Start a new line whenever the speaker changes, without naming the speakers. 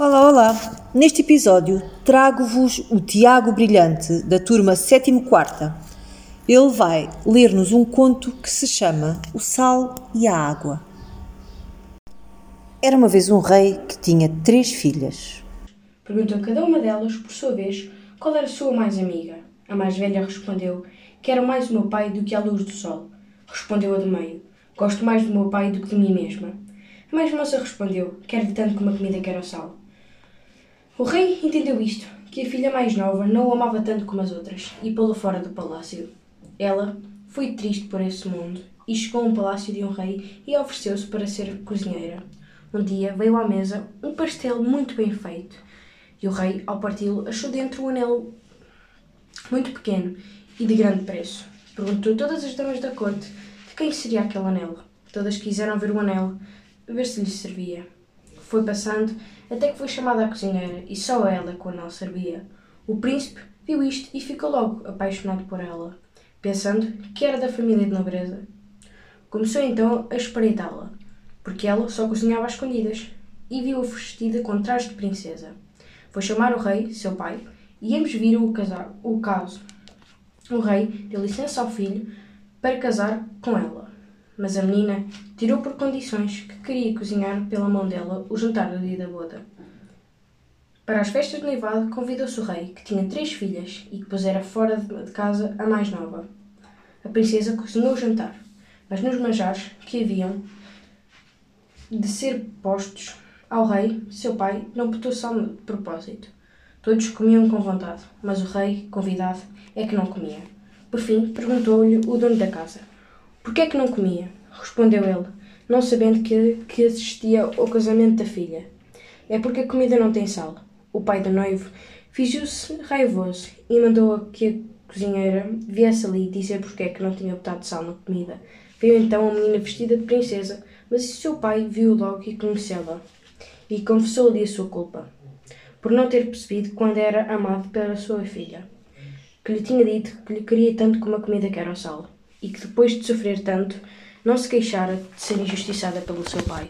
Olá, olá! Neste episódio trago-vos o Tiago Brilhante, da turma 7 quarta. Ele vai ler-nos um conto que se chama O Sal e a Água. Era uma vez um rei que tinha três filhas.
Perguntou cada uma delas, por sua vez, qual era a sua mais amiga. A mais velha respondeu que era mais o meu pai do que a luz do sol. Respondeu a do meio, gosto mais do meu pai do que de mim mesma. A mais moça respondeu, quero-lhe tanto como a comida quer o sal. O rei entendeu isto, que a filha mais nova não o amava tanto como as outras, e pô-la fora do palácio. Ela foi triste por esse mundo, e chegou a um palácio de um rei e ofereceu-se para ser cozinheira. Um dia veio à mesa um pastel muito bem feito, e o rei, ao parti-lo, achou dentro um anel muito pequeno e de grande preço. Perguntou a todas as damas da corte de quem seria aquele anel. Todas quiseram ver o anel, ver se lhe servia. Foi passando até que foi chamada a cozinheira e só ela que o anel servia. O príncipe viu isto e ficou logo apaixonado por ela, pensando que era da família de nobreza. Começou então a espreitá-la, porque ela só cozinhava às escondidas, e viu-a vestida com traje de princesa. Foi chamar o rei, seu pai, e ambos viram o, casar, o caso. O rei deu licença ao filho para casar com ela, mas a menina tirou por condições que queria cozinhar pela mão dela o jantar do dia da boda. Para as festas de noivado, convidou-se o rei, que tinha três filhas e que pusera fora de casa a mais nova. A princesa cozinhou o jantar, mas nos manjares que haviam de ser postos ao rei, seu pai, não botou sal de propósito. Todos comiam com vontade, mas o rei, convidado, é que não comia. Por fim, perguntou-lhe o dono da casa: Por que é que não comia? Respondeu ele, não sabendo que, que assistia ao casamento da filha. É porque a comida não tem sal. O pai do noivo fingiu-se raivoso e mandou que a cozinheira viesse ali dizer porque é que não tinha botado sal na comida. Veio então a menina vestida de princesa, mas seu pai viu logo e conheceu-la e confessou-lhe a sua culpa por não ter percebido quando era amado pela sua filha, que lhe tinha dito que lhe queria tanto como a comida que era o sal, e que depois de sofrer tanto, não se queixara de ser injustiçada pelo seu pai.